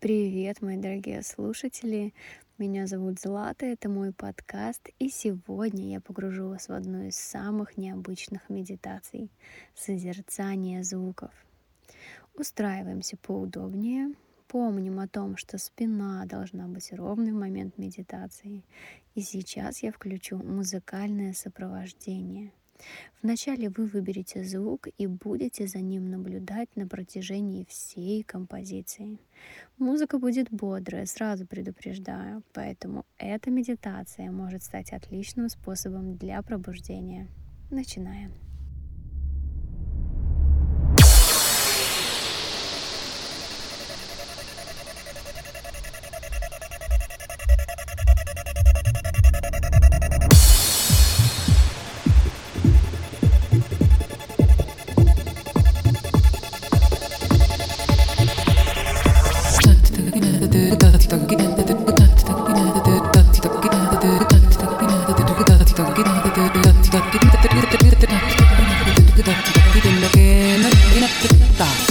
Привет, мои дорогие слушатели! Меня зовут Злата, это мой подкаст, и сегодня я погружу вас в одну из самых необычных медитаций — созерцание звуков. Устраиваемся поудобнее, помним о том, что спина должна быть ровной в момент медитации. И сейчас я включу музыкальное сопровождение — Вначале вы выберете звук и будете за ним наблюдать на протяжении всей композиции. Музыка будет бодрая, сразу предупреждаю, поэтому эта медитация может стать отличным способом для пробуждения. Начинаем. Будем я,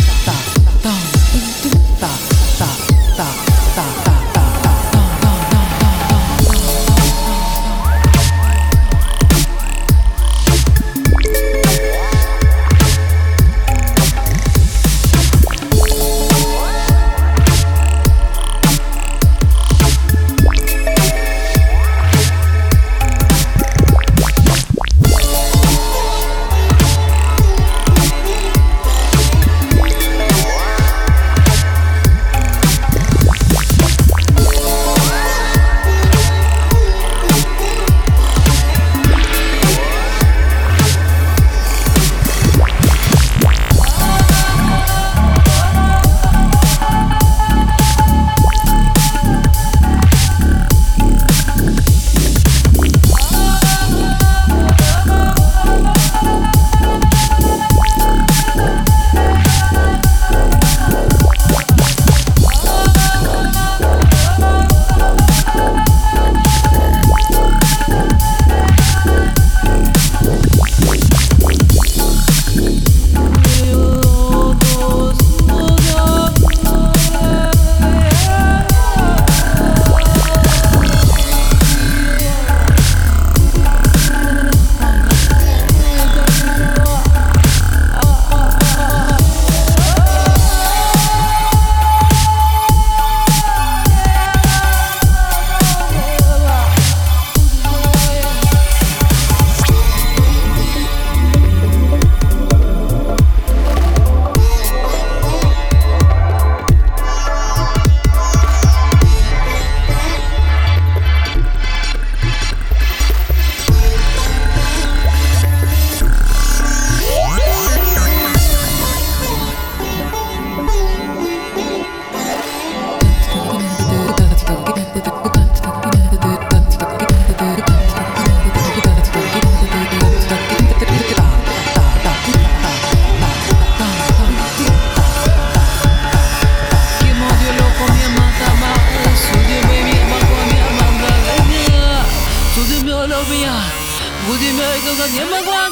柠檬光。